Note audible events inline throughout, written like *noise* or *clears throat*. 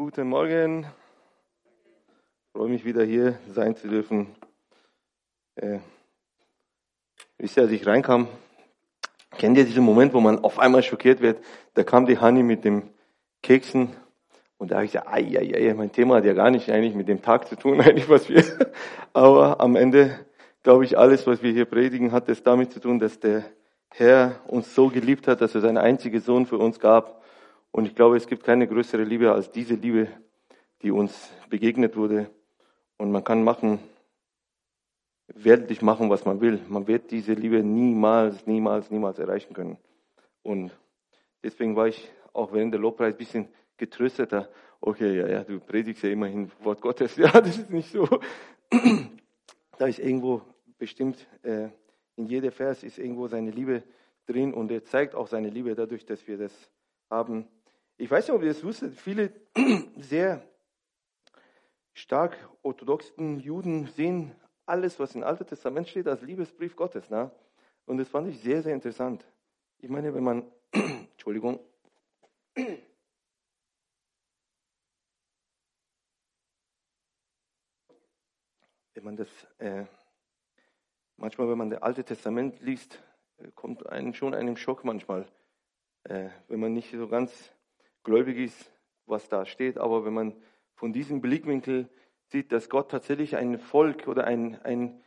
Guten Morgen. Ich freue mich wieder hier sein zu dürfen. Äh, wisst ihr, als ich reinkam, kennt ihr diesen Moment, wo man auf einmal schockiert wird? Da kam die Hani mit dem Keksen und da habe ich gesagt, ai, ai, ai, mein Thema hat ja gar nicht eigentlich mit dem Tag zu tun, *laughs* eigentlich was wir, *laughs* aber am Ende glaube ich, alles, was wir hier predigen, hat es damit zu tun, dass der Herr uns so geliebt hat, dass er seinen einzigen Sohn für uns gab. Und ich glaube, es gibt keine größere Liebe als diese Liebe, die uns begegnet wurde. Und man kann machen, weltlich machen, was man will. Man wird diese Liebe niemals, niemals, niemals erreichen können. Und deswegen war ich auch während der Lobpreis ein bisschen getrösteter. Okay, ja, ja, du predigst ja immerhin Wort Gottes. *laughs* Ja, das ist nicht so. *clears throat* Da ist irgendwo bestimmt äh, in jeder Vers ist irgendwo seine Liebe drin und er zeigt auch seine Liebe dadurch, dass wir das haben. Ich weiß nicht, ob ihr das wusstet, viele *clears throat* sehr stark orthodoxen Juden sehen alles, was im Alten Testament steht, als Liebesbrief Gottes. Ne? Und das fand ich sehr, sehr interessant. Ich meine, wenn man, *clears throat* Entschuldigung, *clears throat* wenn man das äh, manchmal, wenn man das Alte Testament liest, äh, kommt einem schon einem Schock manchmal, äh, wenn man nicht so ganz gläubig ist, was da steht. Aber wenn man von diesem Blickwinkel sieht, dass Gott tatsächlich ein Volk oder ein, ein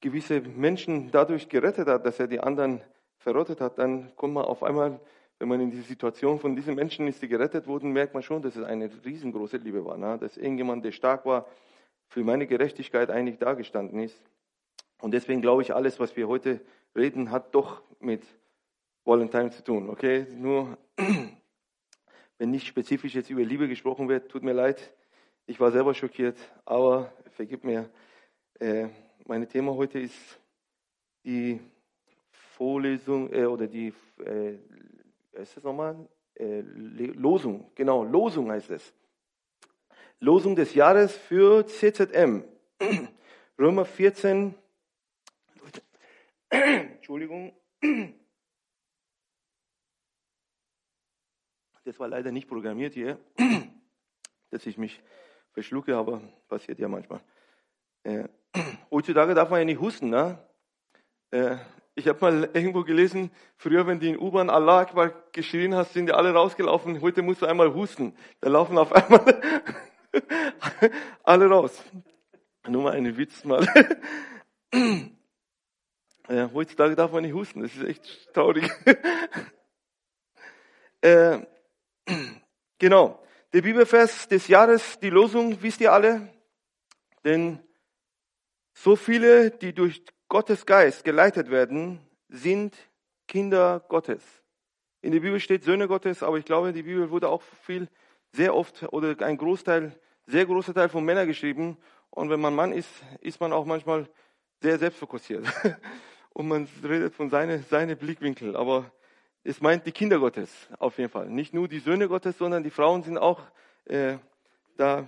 gewisse Menschen dadurch gerettet hat, dass er die anderen verrottet hat, dann kommt man auf einmal, wenn man in die Situation von diesen Menschen ist, die gerettet wurden, merkt man schon, dass es eine riesengroße Liebe war. Ne? Dass irgendjemand, der stark war, für meine Gerechtigkeit eigentlich dagestanden ist. Und deswegen glaube ich, alles, was wir heute reden, hat doch mit Valentine zu tun. Okay, nur wenn nicht spezifisch jetzt über Liebe gesprochen wird, tut mir leid. Ich war selber schockiert, aber vergib mir. Äh, mein Thema heute ist die Vorlesung äh, oder die, äh, ist das nochmal? Äh, Losung, genau, Losung heißt es. Losung des Jahres für CZM. *clears throat* Römer 14, *clears throat* Entschuldigung. *clears throat* Das war leider nicht programmiert hier, *clears throat* dass ich mich verschlucke, aber passiert ja manchmal. Äh, *clears throat* heutzutage darf man ja nicht husten. Ne? Äh, ich habe mal irgendwo gelesen, früher, wenn du in U-Bahn Allah Akbar geschrien hast, sind die alle rausgelaufen. Heute musst du einmal husten. Da laufen auf einmal *laughs* alle raus. Nur mal einen Witz mal. *clears throat* Äh, heutzutage darf man nicht husten, das ist echt traurig. *laughs* äh, genau, der Bibelvers des Jahres, die Losung, wisst ihr alle? Denn so viele, die durch Gottes Geist geleitet werden, sind Kinder Gottes. In der Bibel steht Söhne Gottes, aber ich glaube, die Bibel wurde auch viel, sehr oft oder ein Großteil, sehr großer Teil von Männern geschrieben. Und wenn man Mann ist, ist man auch manchmal sehr selbstfokussiert. *laughs* und man redet von seine, seine Blickwinkel. Aber es meint die Kinder Gottes auf jeden Fall. Nicht nur die Söhne Gottes, sondern die Frauen sind auch äh, da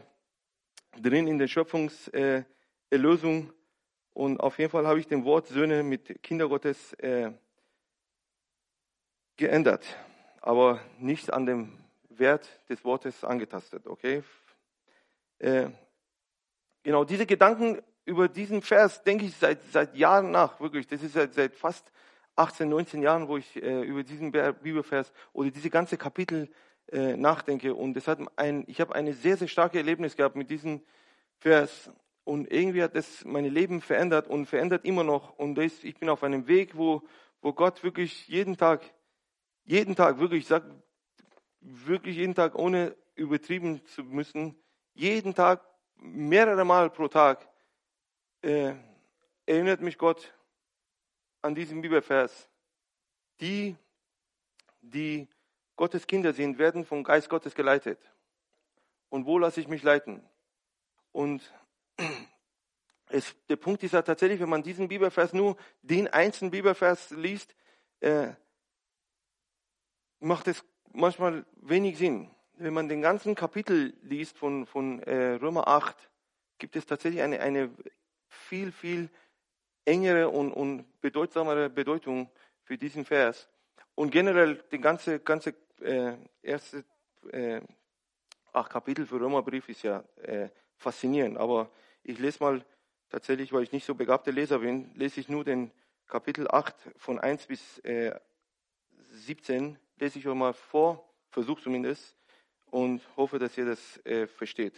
drin in der Schöpfungserlösung. Äh, und auf jeden Fall habe ich den Wort Söhne mit Kinder Gottes äh, geändert, aber nicht an dem Wert des Wortes angetastet. Okay? Äh, genau, diese Gedanken über diesen Vers denke ich seit, seit Jahren nach, wirklich. Das ist seit, seit fast 18, 19 Jahren, wo ich äh, über diesen Bibelvers oder diese ganze Kapitel äh, nachdenke. Und das hat ein, ich habe eine sehr, sehr starke Erlebnis gehabt mit diesem Vers. Und irgendwie hat das mein Leben verändert und verändert immer noch. Und das, ich bin auf einem Weg, wo, wo Gott wirklich jeden Tag, jeden Tag, wirklich, ich sage wirklich jeden Tag, ohne übertrieben zu müssen, jeden Tag, mehrere Mal pro Tag äh, erinnert mich Gott an diesen Bibelvers. Die, die Gottes Kinder sind, werden vom Geist Gottes geleitet. Und wo lasse ich mich leiten? Und *clears throat* es, der Punkt ist ja tatsächlich, wenn man diesen Bibelvers nur den einzelnen Bibelvers liest, äh, macht es manchmal wenig Sinn. Wenn man den ganzen Kapitel liest von, von äh, Römer 8, gibt es tatsächlich eine, eine viel, viel engere und, und bedeutsamere Bedeutung für diesen Vers. Und generell die ganze, ganze äh, erste äh, acht Kapitel für Römerbrief ist ja äh, faszinierend. Aber ich lese mal tatsächlich, weil ich nicht so begabter Leser bin, lese ich nur den Kapitel 8 von 1 bis äh, 17, lese ich euch mal vor, versuche zumindest, und hoffe, dass ihr das äh, versteht.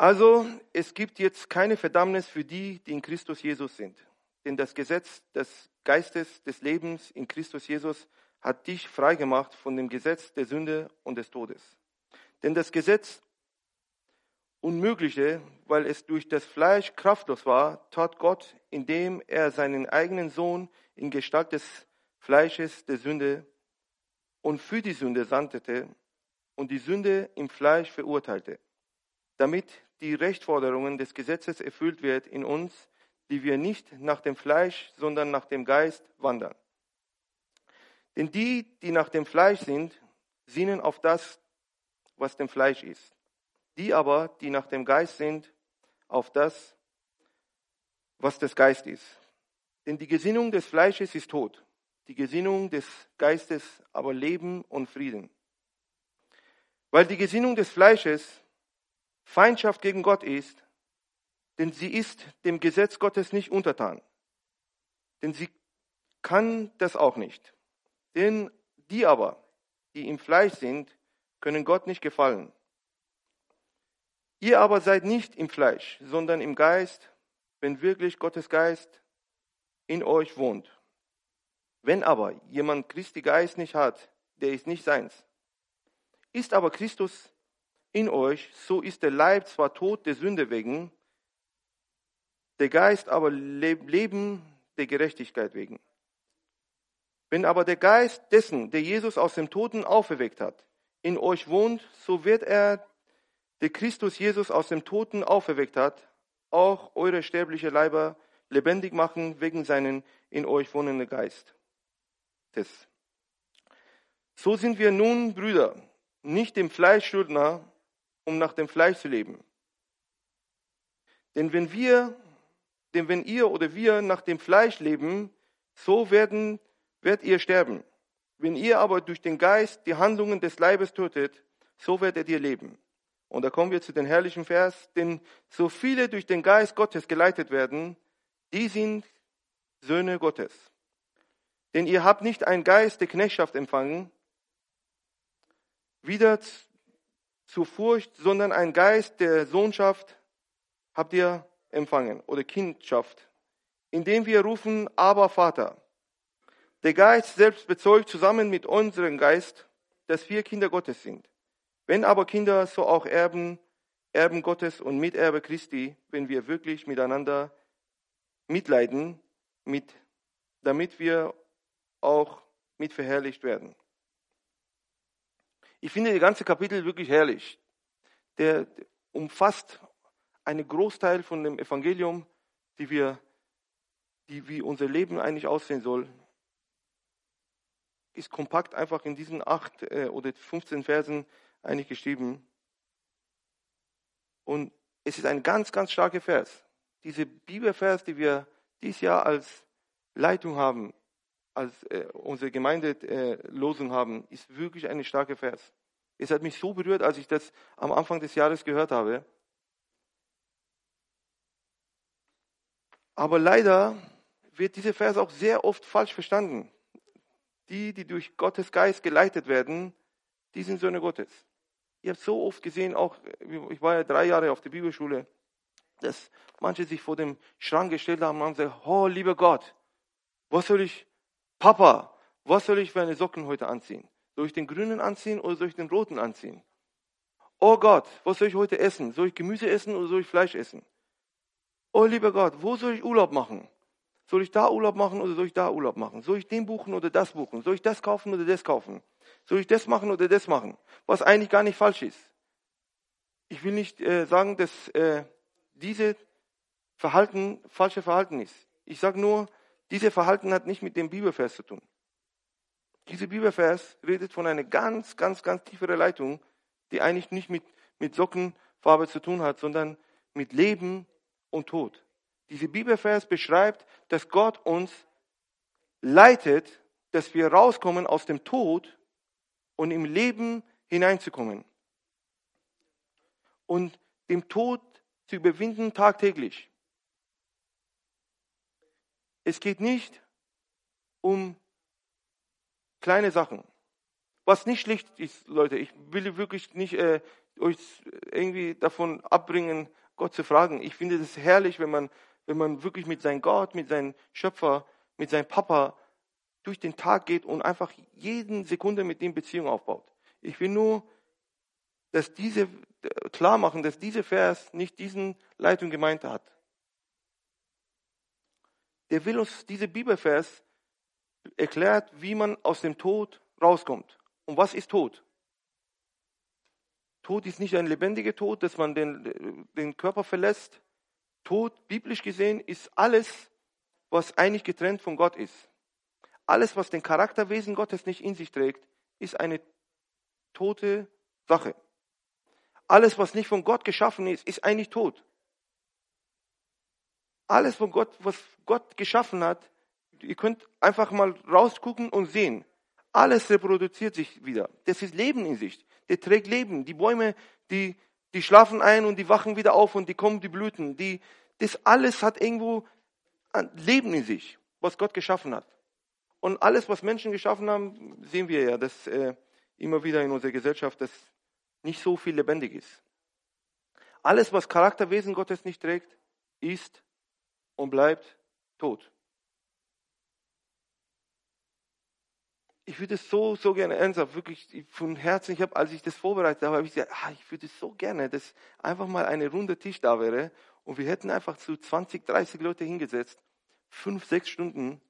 Also, es gibt jetzt keine Verdammnis für die, die in Christus Jesus sind. Denn das Gesetz des Geistes des Lebens in Christus Jesus hat dich freigemacht von dem Gesetz der Sünde und des Todes. Denn das Gesetz Unmögliche, weil es durch das Fleisch kraftlos war, tat Gott, indem er seinen eigenen Sohn in Gestalt des Fleisches der Sünde und für die Sünde sandete und die Sünde im Fleisch verurteilte, damit die Rechtforderungen des Gesetzes erfüllt wird in uns, die wir nicht nach dem Fleisch, sondern nach dem Geist wandern. Denn die, die nach dem Fleisch sind, sinnen auf das, was dem Fleisch ist. Die aber, die nach dem Geist sind, auf das, was des Geist ist. Denn die Gesinnung des Fleisches ist Tod, die Gesinnung des Geistes aber Leben und Frieden. Weil die Gesinnung des Fleisches Feindschaft gegen Gott ist, denn sie ist dem Gesetz Gottes nicht untertan. Denn sie kann das auch nicht. Denn die aber, die im Fleisch sind, können Gott nicht gefallen. Ihr aber seid nicht im Fleisch, sondern im Geist, wenn wirklich Gottes Geist in euch wohnt. Wenn aber jemand Christi Geist nicht hat, der ist nicht seins. Ist aber Christus in euch, so ist der Leib zwar tot der Sünde wegen, der Geist aber Leben der Gerechtigkeit wegen. Wenn aber der Geist dessen, der Jesus aus dem Toten auferweckt hat, in euch wohnt, so wird er, der Christus Jesus aus dem Toten auferweckt hat, auch eure sterbliche Leiber lebendig machen wegen seinen in euch wohnenden Geist. So sind wir nun Brüder, nicht dem Fleisch Schuldner, um nach dem Fleisch zu leben. Denn wenn wir, denn wenn ihr oder wir nach dem Fleisch leben, so werden werdet ihr sterben. Wenn ihr aber durch den Geist die Handlungen des Leibes tötet, so werdet ihr leben. Und da kommen wir zu den herrlichen Vers, denn so viele durch den Geist Gottes geleitet werden, die sind Söhne Gottes. Denn ihr habt nicht einen Geist der Knechtschaft empfangen, wieder zur Furcht, sondern einen Geist der Sohnschaft habt ihr empfangen oder Kindschaft, indem wir rufen, aber Vater. Der Geist selbst bezeugt zusammen mit unserem Geist, dass wir Kinder Gottes sind. Wenn aber Kinder, so auch Erben, Erben Gottes und Miterbe Christi, wenn wir wirklich miteinander mitleiden, mit, damit wir auch mitverherrlicht werden. Ich finde die ganze Kapitel wirklich herrlich. Der umfasst einen Großteil von dem Evangelium, die wir, die wie unser Leben eigentlich aussehen soll ist kompakt einfach in diesen acht äh, oder 15 Versen eigentlich geschrieben. Und es ist ein ganz, ganz starker Vers. Diese Bibelvers, die wir dieses Jahr als Leitung haben, als äh, unsere Gemeindelosung äh, haben, ist wirklich ein starker Vers. Es hat mich so berührt, als ich das am Anfang des Jahres gehört habe. Aber leider wird dieser Vers auch sehr oft falsch verstanden die, die durch Gottes Geist geleitet werden, die sind Söhne Gottes. Ich habe so oft gesehen, auch ich war ja drei Jahre auf der Bibelschule, dass manche sich vor dem Schrank gestellt haben und haben gesagt, oh lieber Gott, was soll ich, Papa, was soll ich für eine Socken heute anziehen? Soll ich den grünen anziehen oder soll ich den roten anziehen? Oh Gott, was soll ich heute essen? Soll ich Gemüse essen oder soll ich Fleisch essen? Oh lieber Gott, wo soll ich Urlaub machen? Soll ich da Urlaub machen oder soll ich da Urlaub machen? Soll ich den buchen oder das buchen? Soll ich das kaufen oder das kaufen? Soll ich das machen oder das machen? Was eigentlich gar nicht falsch ist. Ich will nicht äh, sagen, dass äh, diese Verhalten falsche Verhalten ist. Ich sage nur, dieses Verhalten hat nicht mit dem Bibelvers zu tun. Dieser Bibelvers redet von einer ganz, ganz, ganz tieferen Leitung, die eigentlich nicht mit, mit Sockenfarbe zu tun hat, sondern mit Leben und Tod. Diese Bibelvers beschreibt, dass Gott uns leitet, dass wir rauskommen aus dem Tod und im Leben hineinzukommen und dem Tod zu überwinden tagtäglich. Es geht nicht um kleine Sachen. Was nicht schlicht ist, Leute, ich will wirklich nicht äh, euch irgendwie davon abbringen, Gott zu fragen. Ich finde es herrlich, wenn man, wenn man wirklich mit seinem Gott, mit seinem Schöpfer, mit seinem Papa durch den Tag geht und einfach jeden Sekunde mit ihm Beziehung aufbaut. Ich will nur, dass diese klar machen, dass dieser Vers nicht diesen Leitung gemeint hat. Der will uns, diese Bibelvers erklärt, wie man aus dem Tod rauskommt. Und was ist Tod? Tod ist nicht ein lebendiger Tod, dass man den, den Körper verlässt. Tod, biblisch gesehen, ist alles, was eigentlich getrennt von Gott ist. Alles, was den Charakterwesen Gottes nicht in sich trägt, ist eine tote Sache. Alles, was nicht von Gott geschaffen ist, ist eigentlich tot. Alles, von Gott, was Gott geschaffen hat, ihr könnt einfach mal rausgucken und sehen. Alles reproduziert sich wieder. Das ist Leben in sich. Der trägt Leben. Die Bäume, die, die schlafen ein und die wachen wieder auf und die kommen die Blüten. Die, das alles hat irgendwo Leben in sich, was Gott geschaffen hat. Und alles, was Menschen geschaffen haben, sehen wir ja, dass äh, immer wieder in unserer Gesellschaft, dass nicht so viel lebendig ist. Alles, was Charakterwesen Gottes nicht trägt, ist und bleibt tot. Ich würde es so, so gerne ernsthaft, wirklich von Herzen, ich habe, als ich das vorbereitet habe, habe ich gesagt, ah, ich würde es so gerne, dass einfach mal eine runde Tisch da wäre und wir hätten einfach zu 20, 30 Leute hingesetzt, fünf, sechs Stunden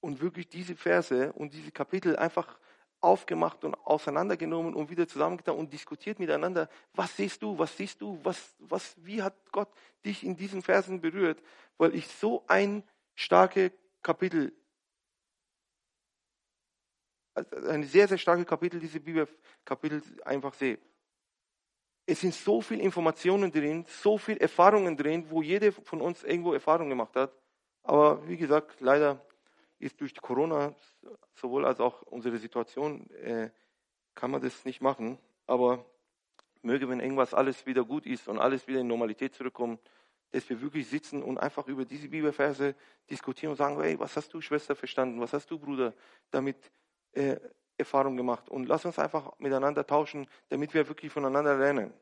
und wirklich diese Verse und diese Kapitel einfach aufgemacht und auseinandergenommen und wieder zusammengetan und diskutiert miteinander. Was siehst du? Was siehst du? Was, was, wie hat Gott dich in diesen Versen berührt? Weil ich so ein starke Kapitel, also ein sehr, sehr starke Kapitel, diese Bibelkapitel einfach sehe. Es sind so viele Informationen drin, so viele Erfahrungen drin, wo jeder von uns irgendwo Erfahrung gemacht hat. Aber wie gesagt, leider ist durch Corona sowohl als auch unsere Situation, äh, kann man das nicht machen. Aber möge, wenn irgendwas alles wieder gut ist und alles wieder in Normalität zurückkommt, dass wir wirklich sitzen und einfach über diese Bibelverse diskutieren und sagen, hey, was hast du, Schwester, verstanden? Was hast du, Bruder, damit äh, Erfahrung gemacht? Und lass uns einfach miteinander tauschen, damit wir wirklich voneinander lernen.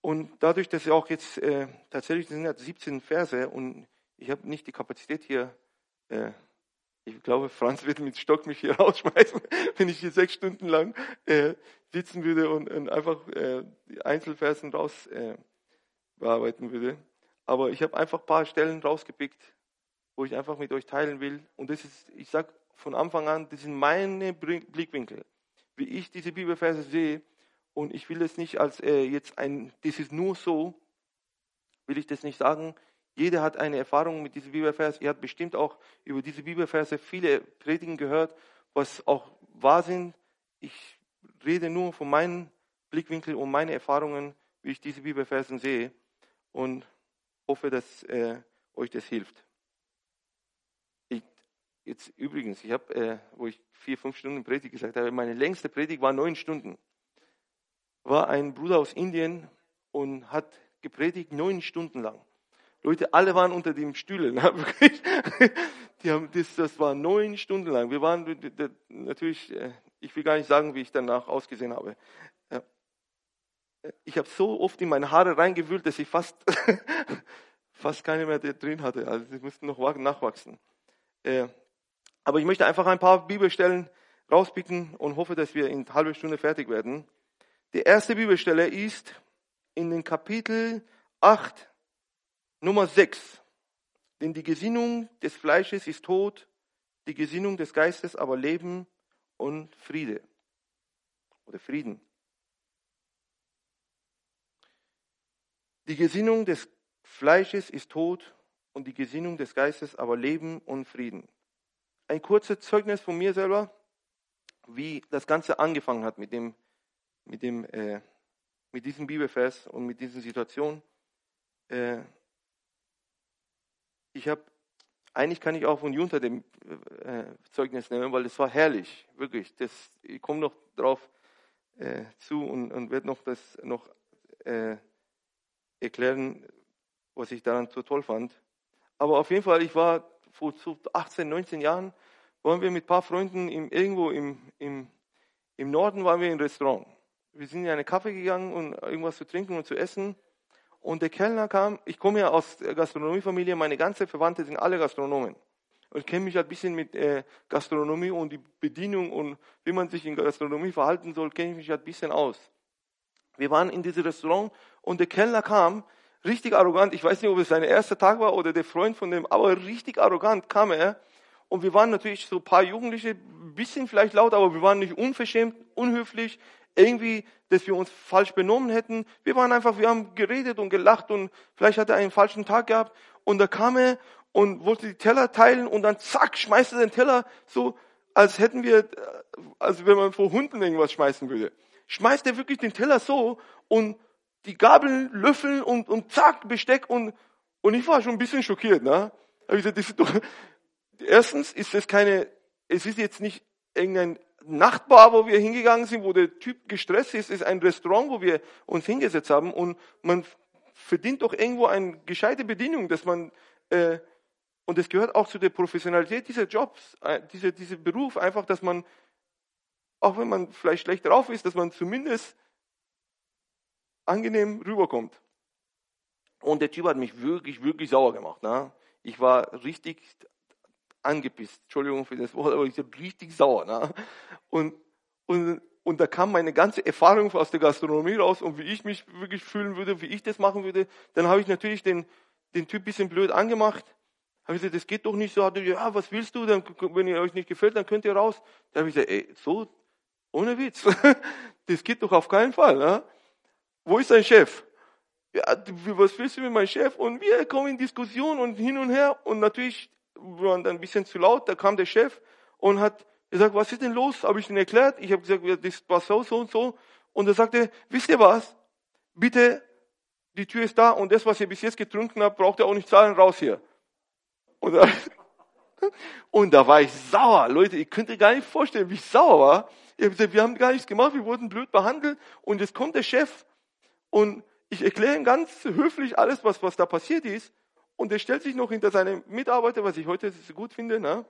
Und dadurch, dass wir auch jetzt äh, tatsächlich sind ja 17 Verse und ich habe nicht die Kapazität hier. Äh, ich glaube, Franz wird mit Stock mich hier *laughs* rausschmeißen, wenn ich hier sechs Stunden lang äh, sitzen würde und, und einfach äh, die Einzelversen raus äh, bearbeiten würde. Aber ich habe einfach ein paar Stellen rausgepickt, wo ich einfach mit euch teilen will. Und das ist, ich sage von Anfang an, das sind meine Blickwinkel, wie ich diese Bibelverse sehe. Und ich will das nicht als äh, jetzt ein, das ist nur so, will ich das nicht sagen. Jeder hat eine Erfahrung mit diesem Bibelvers. Ihr habt bestimmt auch über diese Bibelverse viele Predigen gehört, was auch wahr sind. Ich rede nur von meinem Blickwinkel und meinen Erfahrungen, wie ich diese Bibelversen sehe und hoffe, dass äh, euch das hilft. Ich, jetzt übrigens, ich habe, äh, wo ich vier, fünf Stunden Predigt gesagt habe, meine längste Predigt war neun Stunden. War ein Bruder aus Indien und hat gepredigt neun Stunden lang. Leute, alle waren unter den Stühlen. *laughs* Die haben, das, das war neun Stunden lang. Wir waren natürlich, äh, ich will gar nicht sagen, wie ich danach ausgesehen habe. Ich habe so oft in meine Haare reingewühlt, dass ich fast, *laughs* fast keine mehr drin hatte. Also sie mussten noch nachwachsen. Äh, aber ich möchte einfach ein paar Bibelstellen rauspicken und hoffe, dass wir in halben Stunde fertig werden. Die erste Bibelstelle ist in den Kapitel 8, Nummer 6. Denn die Gesinnung des Fleisches ist Tod, die Gesinnung des Geistes aber Leben und Friede. Oder Frieden. Die Gesinnung des Fleisches ist Tod und die Gesinnung des Geistes aber Leben und Frieden. Ein kurzes Zeugnis von mir selber, wie das Ganze angefangen hat mit dem, mit dem, äh, mit diesem Bibelvers und mit diesen Situationen. Äh, ich habe eigentlich kann ich auch von Junta dem äh, Zeugnis nehmen, weil es war herrlich, wirklich. Das, ich komme noch drauf äh, zu und, und werde noch das noch äh, erklären, was ich daran so toll fand. Aber auf jeden Fall, ich war vor so 18, 19 Jahren, waren wir mit ein paar Freunden im, irgendwo im, im, im Norden, waren wir im Restaurant. Wir sind in eine Kaffee gegangen, um irgendwas zu trinken und zu essen. Und der Kellner kam, ich komme ja aus der Gastronomiefamilie, meine ganze Verwandte sind alle Gastronomen. Und ich kenne mich ein bisschen mit äh, Gastronomie und die Bedienung und wie man sich in Gastronomie verhalten soll, kenne ich mich ein bisschen aus. Wir waren in diesem Restaurant und der Kellner kam, richtig arrogant, ich weiß nicht, ob es sein erster Tag war oder der Freund von dem, aber richtig arrogant kam er. Und wir waren natürlich so ein paar Jugendliche, ein bisschen vielleicht laut, aber wir waren nicht unverschämt, unhöflich, irgendwie, dass wir uns falsch benommen hätten. Wir waren einfach, wir haben geredet und gelacht und vielleicht hat er einen falschen Tag gehabt. Und da kam er und wollte die Teller teilen und dann zack, schmeißt er den Teller so, als hätten wir, als wenn man vor Hunden irgendwas schmeißen würde. Schmeißt er wirklich den Teller so und die Gabeln, Löffel und, und zack, Besteck und, und ich war schon ein bisschen schockiert, ne? Hab ich gesagt, das ist doch, erstens ist das keine, es ist jetzt nicht irgendein Nachtbar, wo wir hingegangen sind, wo der Typ gestresst ist, ist ein Restaurant, wo wir uns hingesetzt haben und man verdient doch irgendwo eine gescheite Bedienung, dass man äh, und es gehört auch zu der Professionalität dieser Jobs, äh, dieser, dieser Beruf, einfach, dass man, auch wenn man vielleicht schlecht drauf ist, dass man zumindest angenehm rüberkommt. Und der Typ hat mich wirklich, wirklich sauer gemacht. Ne? Ich war richtig angepisst. Entschuldigung für das Wort, aber ich war richtig sauer. Ne? Und, und, und da kam meine ganze Erfahrung aus der Gastronomie raus und wie ich mich wirklich fühlen würde, wie ich das machen würde. Dann habe ich natürlich den, den Typ bisschen blöd angemacht. Habe ich gesagt, das geht doch nicht so. Ja, was willst du? Dann, wenn ihr euch nicht gefällt, dann könnt ihr raus. Da habe ich gesagt, ey, so, ohne Witz. *laughs* Das geht doch auf keinen Fall. Ne? Wo ist dein Chef? Ja, was willst du mit meinem Chef? Und wir kommen in Diskussion und hin und her. Und natürlich waren ein bisschen zu laut. Da kam der Chef und hat gesagt, was ist denn los? Habe ich ihm erklärt. Ich habe gesagt, das war so, so und so. Und er sagte, wisst ihr was? Bitte, die Tür ist da und das, was ihr bis jetzt getrunken habt, braucht ihr auch nicht zahlen, raus hier. Und da, *laughs* und da war ich sauer. Leute, ihr könnt euch gar nicht vorstellen, wie ich sauer war. Ich habe gesagt, wir haben gar nichts gemacht, wir wurden blöd behandelt. Und jetzt kommt der Chef und ich erkläre ihm ganz höflich alles, was, was da passiert ist. Und er stellt sich noch hinter seine Mitarbeiter, was ich heute so gut finde, ne?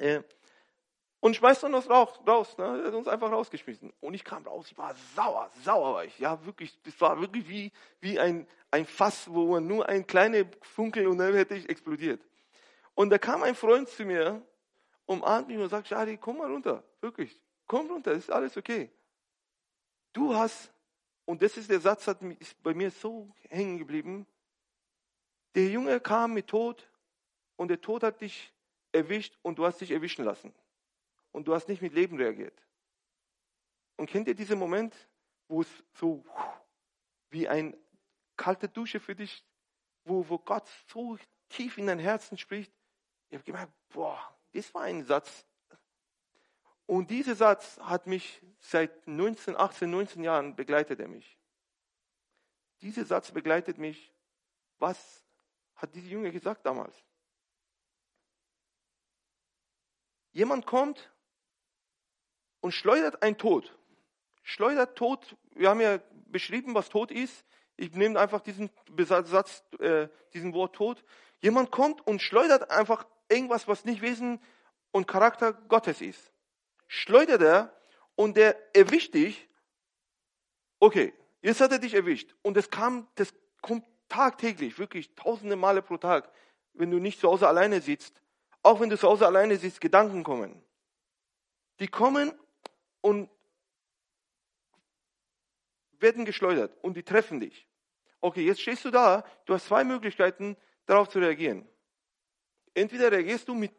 Äh, und schmeißt uns raus, raus ne? er hat uns einfach rausgeschmissen. Und ich kam raus, ich war sauer, sauer war ich. Ja, wirklich, das war wirklich wie, wie ein, ein Fass, wo man nur ein kleiner Funkel und dann hätte ich explodiert. Und da kam ein Freund zu mir, umarmt mich und sagt, Shadi, komm mal runter, wirklich, komm runter, ist alles okay. Du hast, und das ist der Satz, hat ist bei mir so hängen geblieben, der Junge kam mit Tod und der Tod hat dich erwischt und du hast dich erwischen lassen. Und du hast nicht mit Leben reagiert. Und kennt ihr diesen Moment, wo es so wie ein kalte Dusche für dich, wo, wo Gott so tief in dein Herzen spricht, ich habe gemerkt, boah, das war ein Satz. Und dieser Satz hat mich seit 19, 18, 19 Jahren begleitet er mich. Dieser Satz begleitet mich. Was hat dieser Junge gesagt damals? Jemand kommt und schleudert ein Tod. Schleudert Tod. Wir haben ja beschrieben, was Tod ist. Ich nehme einfach diesen Satz, äh, diesen Wort Tod. Jemand kommt und schleudert einfach irgendwas, was nicht Wesen und Charakter Gottes ist. Schleudert er und der erwischt dich. Okay, jetzt hat er dich erwischt. Und es kam, das kommt tagtäglich, wirklich tausende Male pro Tag, wenn du nicht zu Hause alleine sitzt. Auch wenn du zu Hause alleine sitzt, Gedanken kommen. Die kommen und werden geschleudert und die treffen dich. Okay, jetzt stehst du da, du hast zwei Möglichkeiten, darauf zu reagieren. Entweder reagierst du mit,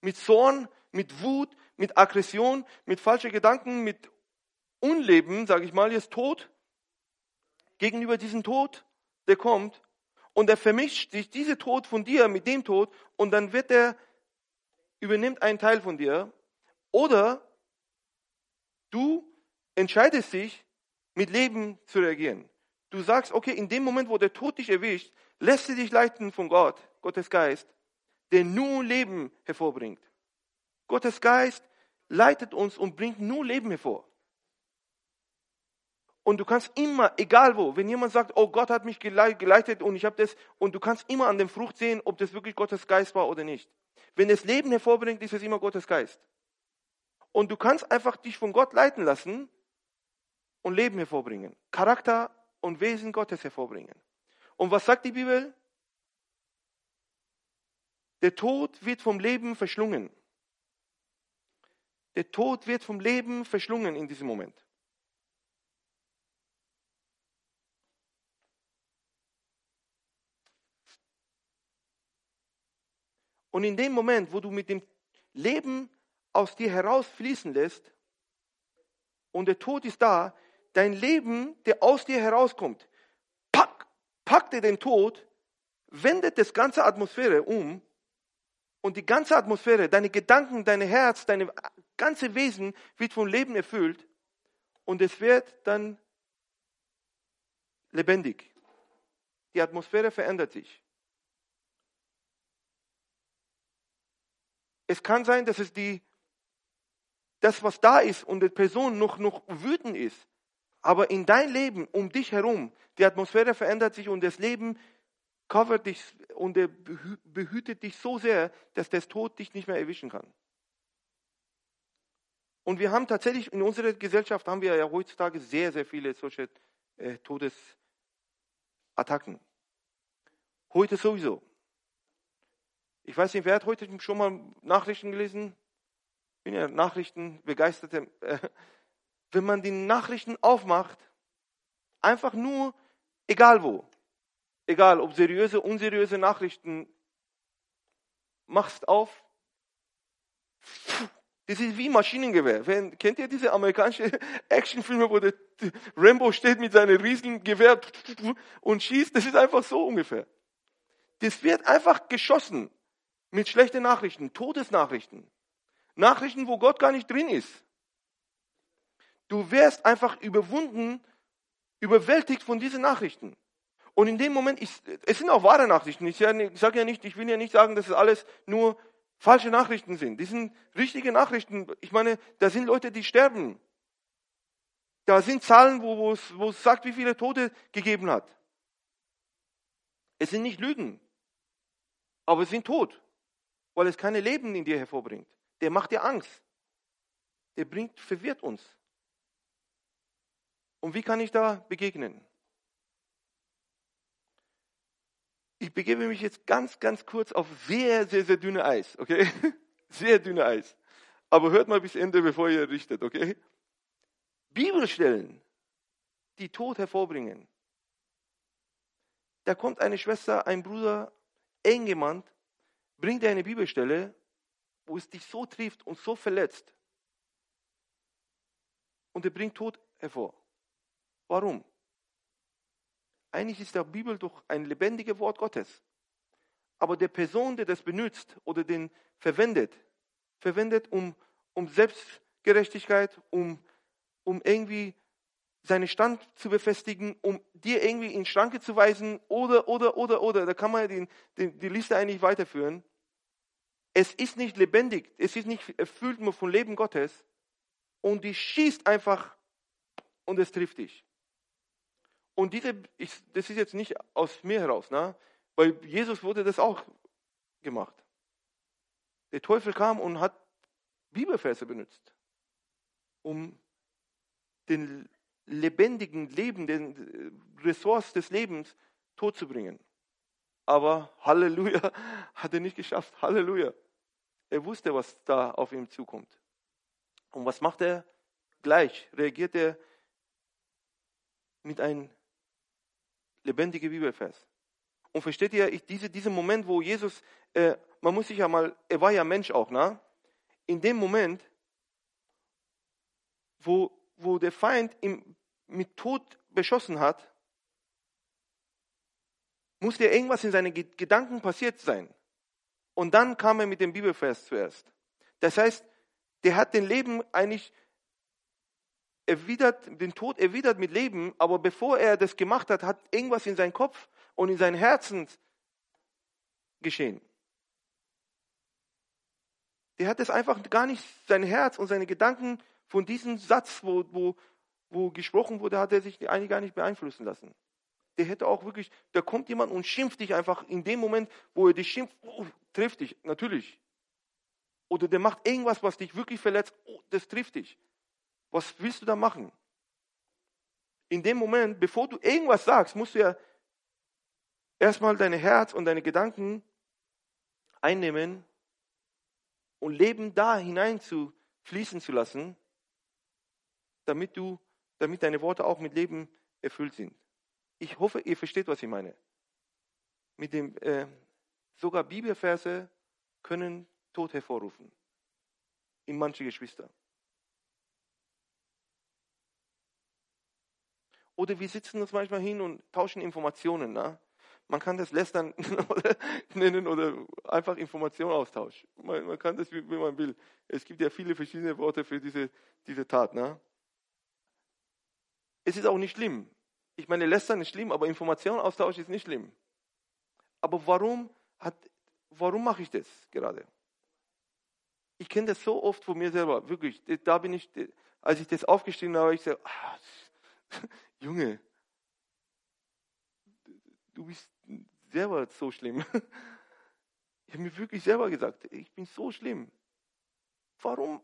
mit Zorn, mit Wut, mit Aggression, mit falschen Gedanken, mit Unleben, sage ich mal, jetzt Tod, gegenüber diesem Tod, der kommt, und er vermischt sich diese Tod von dir mit dem Tod, und dann wird er, übernimmt einen Teil von dir, oder du entscheidest dich, mit Leben zu reagieren. Du sagst, okay, in dem Moment, wo der Tod dich erwischt, lässt du dich leiten von Gott. Gottes Geist, der nur Leben hervorbringt. Gottes Geist leitet uns und bringt nur Leben hervor. Und du kannst immer, egal wo, wenn jemand sagt, oh Gott hat mich geleitet und ich habe das, und du kannst immer an dem Frucht sehen, ob das wirklich Gottes Geist war oder nicht. Wenn es Leben hervorbringt, ist es immer Gottes Geist. Und du kannst einfach dich von Gott leiten lassen und Leben hervorbringen. Charakter und Wesen Gottes hervorbringen. Und was sagt die Bibel? Der Tod wird vom Leben verschlungen. Der Tod wird vom Leben verschlungen in diesem Moment. Und in dem Moment, wo du mit dem Leben aus dir herausfließen lässt und der Tod ist da, dein Leben, der aus dir herauskommt, pack, packt er den Tod, wendet das ganze Atmosphäre um und die ganze Atmosphäre, deine Gedanken, dein Herz, deine ganze Wesen wird vom Leben erfüllt und es wird dann lebendig. Die Atmosphäre verändert sich. Es kann sein, dass es die, das, was da ist und die Person noch, noch wütend ist, aber in dein Leben, um dich herum, die Atmosphäre verändert sich und das Leben covert dich und behütet dich so sehr, dass das Tod dich nicht mehr erwischen kann. Und wir haben tatsächlich in unserer Gesellschaft haben wir ja heutzutage sehr, sehr viele solche äh, Todesattacken. Heute sowieso. Ich weiß nicht, wer hat heute schon mal Nachrichten gelesen? Bin ja Nachrichten begeisterte. Äh, wenn man die Nachrichten aufmacht, einfach nur, egal wo, egal ob seriöse, unseriöse Nachrichten, machst auf, das ist wie Maschinengewehr. Wenn, kennt ihr diese amerikanischen *laughs* Actionfilme, wo der Rambo steht mit seinem riesigen Gewehr und schießt? Das ist einfach so ungefähr. Das wird einfach geschossen mit schlechten Nachrichten, Todesnachrichten. Nachrichten, wo Gott gar nicht drin ist. Du wirst einfach überwunden, überwältigt von diesen Nachrichten. Und in dem Moment, ich, es sind auch wahre Nachrichten. Ich sage ja nicht, ich will ja nicht sagen, dass es alles nur falsche Nachrichten sind. Die sind richtige Nachrichten. Ich meine, da sind Leute, die sterben. Da sind Zahlen, wo, wo, es, wo es sagt, wie viele Tote gegeben hat. Es sind nicht Lügen, aber es sind tot, weil es keine Leben in dir hervorbringt. Der macht dir Angst. Der bringt, verwirrt uns. Und wie kann ich da begegnen? ich begebe mich jetzt ganz, ganz kurz auf sehr, sehr, sehr dünne Eis, okay? *laughs* Sehr dünne Eis. Aber hört mal bis Ende, bevor ihr richtet, okay? Bibelstellen, die Tod hervorbringen. Da kommt eine Schwester, ein Bruder, eng bringt dir eine Bibelstelle, wo es dich so trifft und so verletzt. Und er bringt Tod hervor. Warum? Eigentlich ist der Bibel doch ein lebendiges Wort Gottes. Aber der Person, der das benutzt oder den verwendet, verwendet um, um Selbstgerechtigkeit, um, um irgendwie seinen Stand zu befestigen, um dir irgendwie in Schranke zu weisen oder, oder, oder, oder. Da kann man den, den, die Liste eigentlich weiterführen. Es ist nicht lebendig, es ist nicht erfüllt von Leben Gottes und die schießt einfach und es trifft dich. Und diese, ich, das ist jetzt nicht aus mir heraus, ne? weil Jesus wurde das auch gemacht. Der Teufel kam und hat Bibelverse benutzt, um den lebendigen Leben, den Ressource des Lebens tot zu bringen. Aber Halleluja *laughs* hat er nicht geschafft. Halleluja. Er wusste, was da auf ihm zukommt. Und was macht er? Gleich reagiert er mit einem lebendige Bibelvers. Und versteht ihr, ich, diese, diesen Moment, wo Jesus, äh, man muss sich ja mal, er war ja Mensch auch, ne? In dem Moment, wo, wo der Feind ihn mit Tod beschossen hat, musste irgendwas in seinen Gedanken passiert sein. Und dann kam er mit dem Bibelvers zuerst. Das heißt, der hat den Leben eigentlich erwidert, den Tod erwidert mit Leben, aber bevor er das gemacht hat, hat irgendwas in seinem Kopf und in seinem Herzen geschehen. Der hat es einfach gar nicht, sein Herz und seine Gedanken von diesem Satz, wo, wo, wo gesprochen wurde, hat er sich eigentlich gar nicht beeinflussen lassen. Der hätte auch wirklich, da kommt jemand und schimpft dich einfach in dem Moment, wo er dich schimpft, oh, trifft dich, natürlich. Oder der macht irgendwas, was dich wirklich verletzt, oh, das trifft dich. Was willst du da machen? In dem Moment, bevor du irgendwas sagst, musst du ja erstmal dein Herz und deine Gedanken einnehmen und Leben da hinein zu fließen zu lassen, damit du, damit deine Worte auch mit Leben erfüllt sind. Ich hoffe, ihr versteht, was ich meine. Mit dem, äh, sogar Bibelverse können Tod hervorrufen. In manche Geschwister. Oder wir sitzen uns manchmal hin und tauschen Informationen. Na? Man kann das Lästern *laughs* nennen oder einfach Informationsaustausch. Man, man kann das, wie, wie, man will. Es gibt ja viele verschiedene Worte für diese, diese Tat. Ne? Es ist auch nicht schlimm. Ich meine, Lästern ist schlimm, aber Informationsaustausch ist nicht schlimm. Aber warum, hat, warum mache ich das gerade? Ich kenne das so oft von mir selber, wirklich. Da bin ich, als ich das aufgestiegen habe, ich so, ah, *laughs* Junge, du bist selber so schlimm. *laughs* Ich habe mir wirklich selber gesagt, ich bin so schlimm. Warum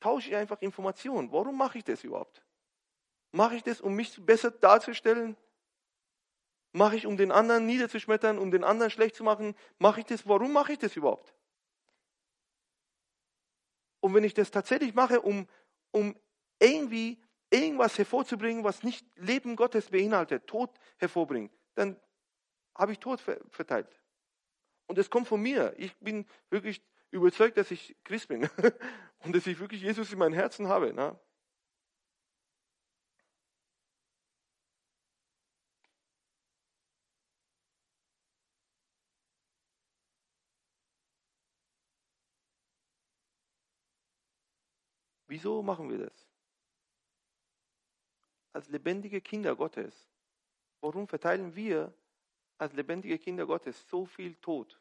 tausche ich einfach Informationen? Warum mache ich das überhaupt? Mache ich das, um mich besser darzustellen? Mache ich, um den anderen niederzuschmettern, um den anderen schlecht zu machen? Mache ich das? Warum mache ich das überhaupt? Und wenn ich das tatsächlich mache, um, um irgendwie irgendwas hervorzubringen, was nicht Leben Gottes beinhaltet, Tod hervorbringt, dann habe ich Tod verteilt. Und es kommt von mir. Ich bin wirklich überzeugt, dass ich Christ bin *laughs* und dass ich wirklich Jesus in meinem Herzen habe. Ne? Wieso machen wir das? Als lebendige Kinder Gottes. Warum verteilen wir als lebendige Kinder Gottes so viel Tod?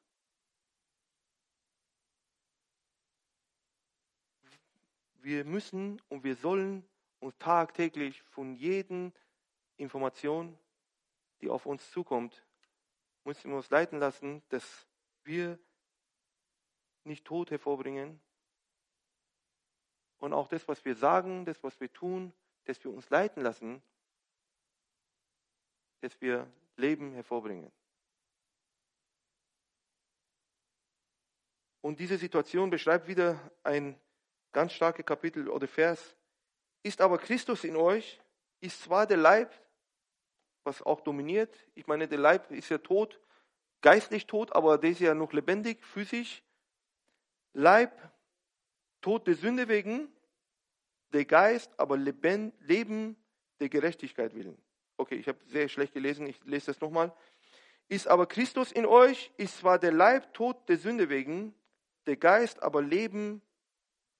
Wir müssen und wir sollen uns tagtäglich von jeder Information, die auf uns zukommt, müssen wir uns leiten lassen, dass wir nicht Tod hervorbringen. Und auch das, was wir sagen, das, was wir tun, dass wir uns leiten lassen, dass wir Leben hervorbringen. Und diese Situation beschreibt wieder ein ganz starkes Kapitel oder Vers. Ist aber Christus in euch, ist zwar der Leib, was auch dominiert, ich meine, der Leib ist ja tot, geistlich tot, aber der ist ja noch lebendig, physisch. Leib, tot der Sünde wegen, der Geist aber Leben der Gerechtigkeit willen. Okay, ich habe sehr schlecht gelesen, ich lese das nochmal. Ist aber Christus in euch, ist zwar der Leib tot der Sünde wegen, der Geist aber Leben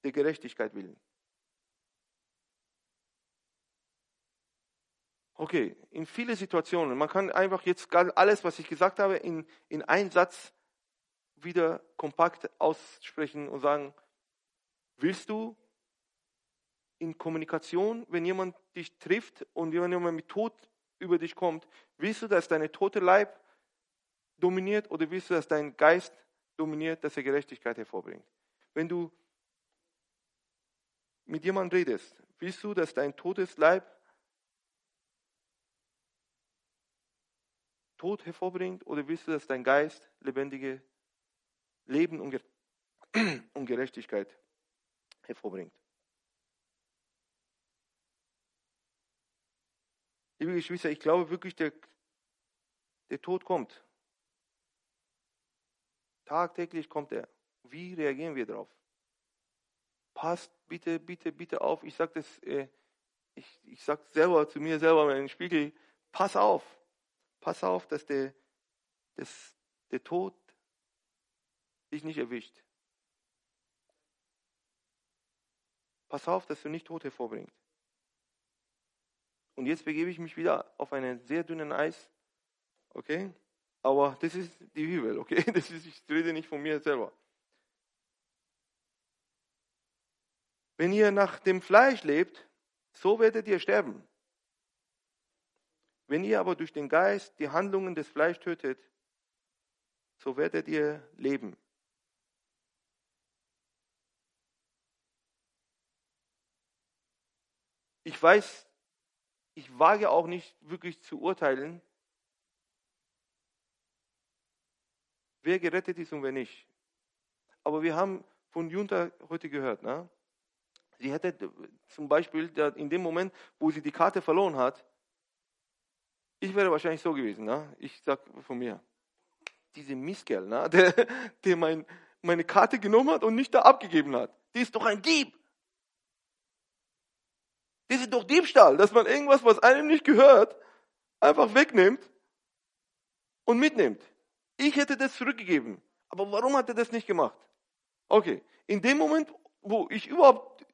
der Gerechtigkeit willen. Okay, in viele Situationen, man kann einfach jetzt alles, was ich gesagt habe, in, in einen Satz wieder kompakt aussprechen und sagen, willst du in Kommunikation, wenn jemand dich trifft und jemand mit Tod über dich kommt, willst du, dass deine tote Leib dominiert oder willst du, dass dein Geist dominiert, dass er Gerechtigkeit hervorbringt? Wenn du mit jemandem redest, willst du, dass dein totes Leib Tod hervorbringt oder willst du, dass dein Geist lebendige Leben und *clears throat* Gerechtigkeit hervorbringt? Liebe Geschwister, ich glaube wirklich, der, der Tod kommt. Tagtäglich kommt er. Wie reagieren wir darauf? Passt bitte, bitte, bitte auf. Ich sage das, äh, ich, ich sage selber zu mir selber in den Spiegel, pass auf. Pass auf, dass der, dass der Tod dich nicht erwischt. Pass auf, dass du nicht Tod hervorbringst. Und jetzt begebe ich mich wieder auf einen sehr dünnen Eis. Okay? Aber das ist die Bibel, okay? *laughs* Das ist, ich rede nicht von mir selber. Wenn ihr nach dem Fleisch lebt, so werdet ihr sterben. Wenn ihr aber durch den Geist die Handlungen des Fleisch tötet, so werdet ihr leben. Ich weiß, ich wage auch nicht wirklich zu urteilen, wer gerettet ist und wer nicht. Aber wir haben von Junta heute gehört, ne? sie hätte zum Beispiel in dem Moment, wo sie die Karte verloren hat, ich wäre wahrscheinlich so gewesen, ne? ich sag von mir, diese Misskerl, ne? *laughs* der, der mein, meine Karte genommen hat und nicht da abgegeben hat, die ist doch ein Dieb. Das ist doch Diebstahl, dass man irgendwas, was einem nicht gehört, einfach wegnimmt und mitnimmt. Ich hätte das zurückgegeben. Aber warum hat er das nicht gemacht? Okay, in dem Moment, wo ich überhaupt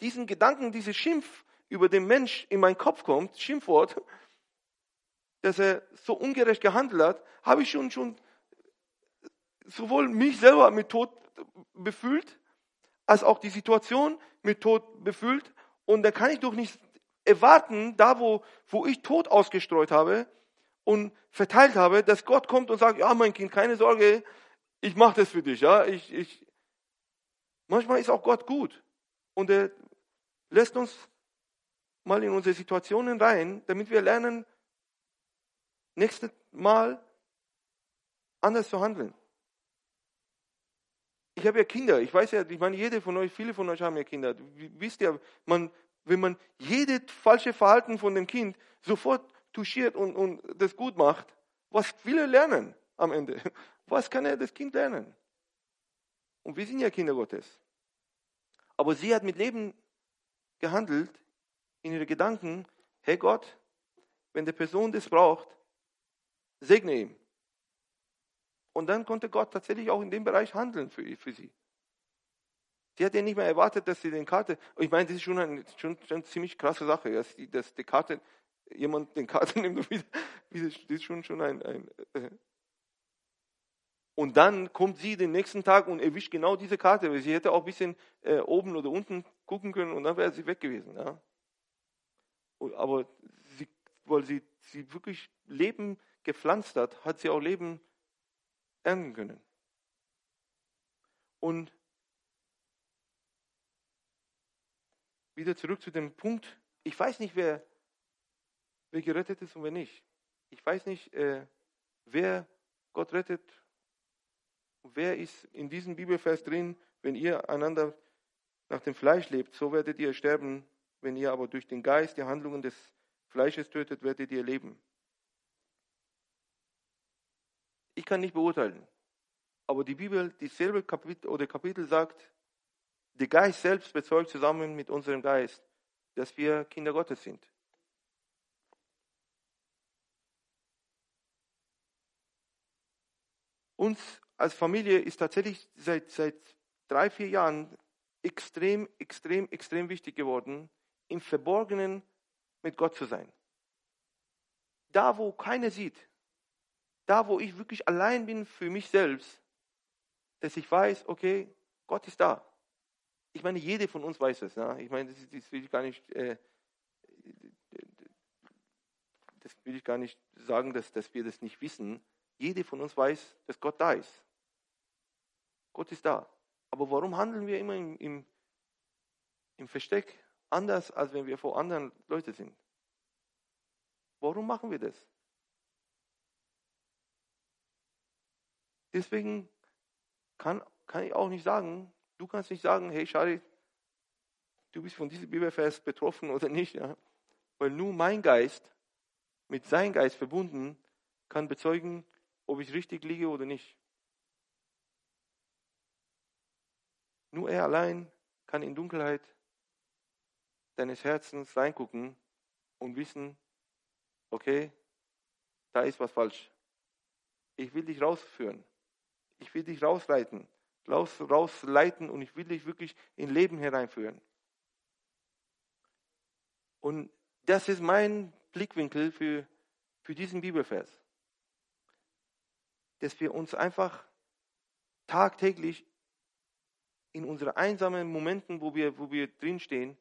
diesen Gedanken, diese Schimpf über den Mensch in meinen Kopf kommt, Schimpfwort, *laughs* dass er so ungerecht gehandelt hat, habe ich schon, schon sowohl mich selber mit Tod befühlt, als auch die Situation mit Tod befühlt. Und da kann ich doch nicht erwarten, da wo, wo ich Tod ausgestreut habe und verteilt habe, dass Gott kommt und sagt, ja, mein Kind, keine Sorge, ich mache das für dich. Ja, ich, ich. Manchmal ist auch Gott gut und er lässt uns mal in unsere Situationen rein, damit wir lernen, nächstes Mal anders zu handeln. Ich habe ja Kinder. Ich weiß ja, ich meine, jede von euch, viele von euch haben ja Kinder. Wisst ihr, man, wenn man jedes falsche Verhalten von dem Kind sofort touchiert und, und das gut macht, was viele lernen am Ende. *laughs* Was kann er das Kind lernen? Und wir sind ja Kinder Gottes. Aber sie hat mit Leben gehandelt, in ihre Gedanken, hey Gott, wenn die Person das braucht, segne ihm. Und dann konnte Gott tatsächlich auch in dem Bereich handeln für, für sie. Sie hat ja nicht mehr erwartet, dass sie den Karte, ich meine, das ist schon, eine, schon, eine ziemlich krasse Sache, dass die, dass die Karte, jemand den Karte *laughs* nimmt und wieder, das ist schon, schon ein, ein äh. und dann kommt sie den nächsten Tag und erwischt genau diese Karte, weil sie hätte auch ein bisschen äh, oben oder unten gucken können und dann wäre sie weg gewesen. Ja. Aber sie, weil sie, sie wirklich Leben gepflanzt hat, hat sie auch Leben ernten können. Und wieder zurück zu dem Punkt, ich weiß nicht, wer, wer gerettet ist und wer nicht. Ich weiß nicht, äh, wer Gott rettet. Wer ist in diesem Bibelvers drin, wenn ihr einander nach dem Fleisch lebt, so werdet ihr sterben. Wenn ihr aber durch den Geist die Handlungen des Fleisches tötet, werdet ihr leben. Ich kann nicht beurteilen. Aber die Bibel, dieselbe Kapitel oder Kapitel sagt, der Geist selbst bezeugt zusammen mit unserem Geist, dass wir Kinder Gottes sind. Uns als Familie ist tatsächlich seit, seit drei, vier Jahren extrem, extrem, extrem wichtig geworden, im Verborgenen mit Gott zu sein. Da, wo keiner sieht, da, wo ich wirklich allein bin für mich selbst, dass ich weiß, okay, Gott ist da. Ich meine, jede von uns weiß es. Ja? Ich meine, das, das, will ich gar nicht, äh, das will ich gar nicht sagen, dass, dass wir das nicht wissen. Jede von uns weiß, dass Gott da ist. Gott ist da. Aber warum handeln wir immer im, im, im Versteck anders, als wenn wir vor anderen Leuten sind? Warum machen wir das? Deswegen kann, kann ich auch nicht sagen, du kannst nicht sagen, hey Shari, du bist von diesem Bibelvers betroffen oder nicht. Ja? Weil nur mein Geist mit seinem Geist verbunden kann bezeugen, ob ich richtig liege oder nicht. Nur er allein kann in Dunkelheit deines Herzens reingucken und wissen, okay, da ist was falsch. Ich will dich rausführen. Ich will dich rausleiten, raus, rausleiten und ich will dich wirklich in Leben hereinführen. Und das ist mein Blickwinkel für, für diesen Bibelvers. dass wir uns einfach tagtäglich in unsere einsamen Momenten, wo wir, wo wir drinstehen,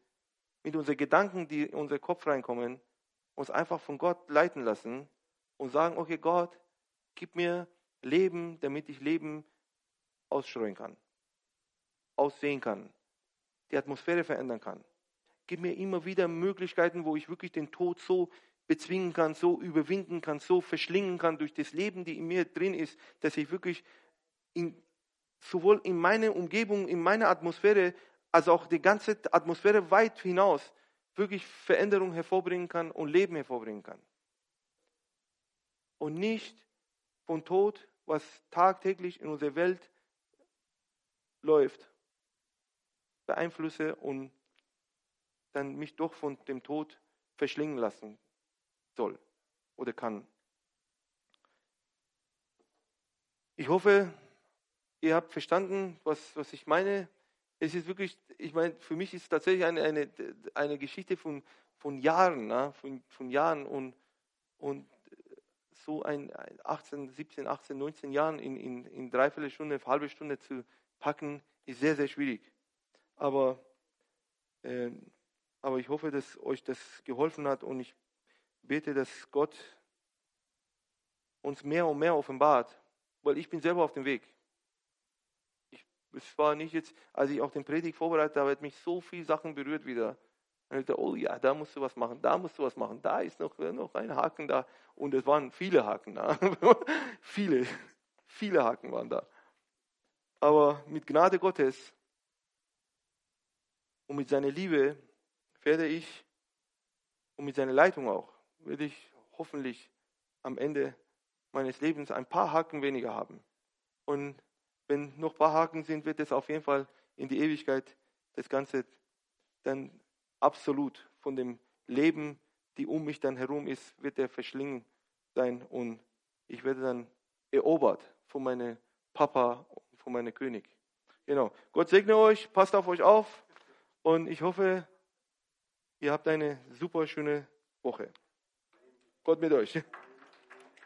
mit unseren Gedanken, die in unseren Kopf reinkommen, uns einfach von Gott leiten lassen und sagen, okay Gott, gib mir Leben, damit ich Leben ausstreuen kann, aussehen kann, die Atmosphäre verändern kann. Gib mir immer wieder Möglichkeiten, wo ich wirklich den Tod so bezwingen kann, so überwinden kann, so verschlingen kann durch das Leben, die in mir drin ist, dass ich wirklich in, sowohl in meiner Umgebung, in meiner Atmosphäre, als auch die ganze Atmosphäre weit hinaus wirklich Veränderung hervorbringen kann und Leben hervorbringen kann. Und nicht von Tod, was tagtäglich in unserer Welt läuft, beeinflusse und dann mich doch von dem Tod verschlingen lassen soll oder kann. Ich hoffe, ihr habt verstanden, was, was ich meine. Es ist wirklich, ich meine, für mich ist es tatsächlich eine, eine, eine Geschichte von, von Jahren, ne? von, von Jahren und, und so ein 18, 17, 18, 19 Jahren in, in, in dreiviertel Stunde, halbe Stunde zu packen, ist sehr, sehr schwierig. Aber, äh, aber ich hoffe, dass euch das geholfen hat und ich bete, dass Gott uns mehr und mehr offenbart, weil ich bin selber auf dem Weg. Ich, es war nicht jetzt, als ich auch den Predigt vorbereitet habe, hat mich so viele Sachen berührt wieder. Und ich dachte, oh ja, da musst du was machen, da musst du was machen, da ist noch, noch ein Haken da. Und es waren viele Haken da. *laughs* viele, viele Haken waren da. Aber mit Gnade Gottes und mit seiner Liebe werde ich und mit seiner Leitung auch werde ich hoffentlich am Ende meines Lebens ein paar Haken weniger haben. Und wenn noch ein paar Haken sind, wird es auf jeden Fall in die Ewigkeit das Ganze dann absolut von dem Leben, die um mich dann herum ist, wird er verschlingen sein und ich werde dann erobert von meinem Papa und von meinem König. Genau. Gott segne euch, passt auf euch auf und ich hoffe, ihr habt eine super schöne Woche. Gott mit euch.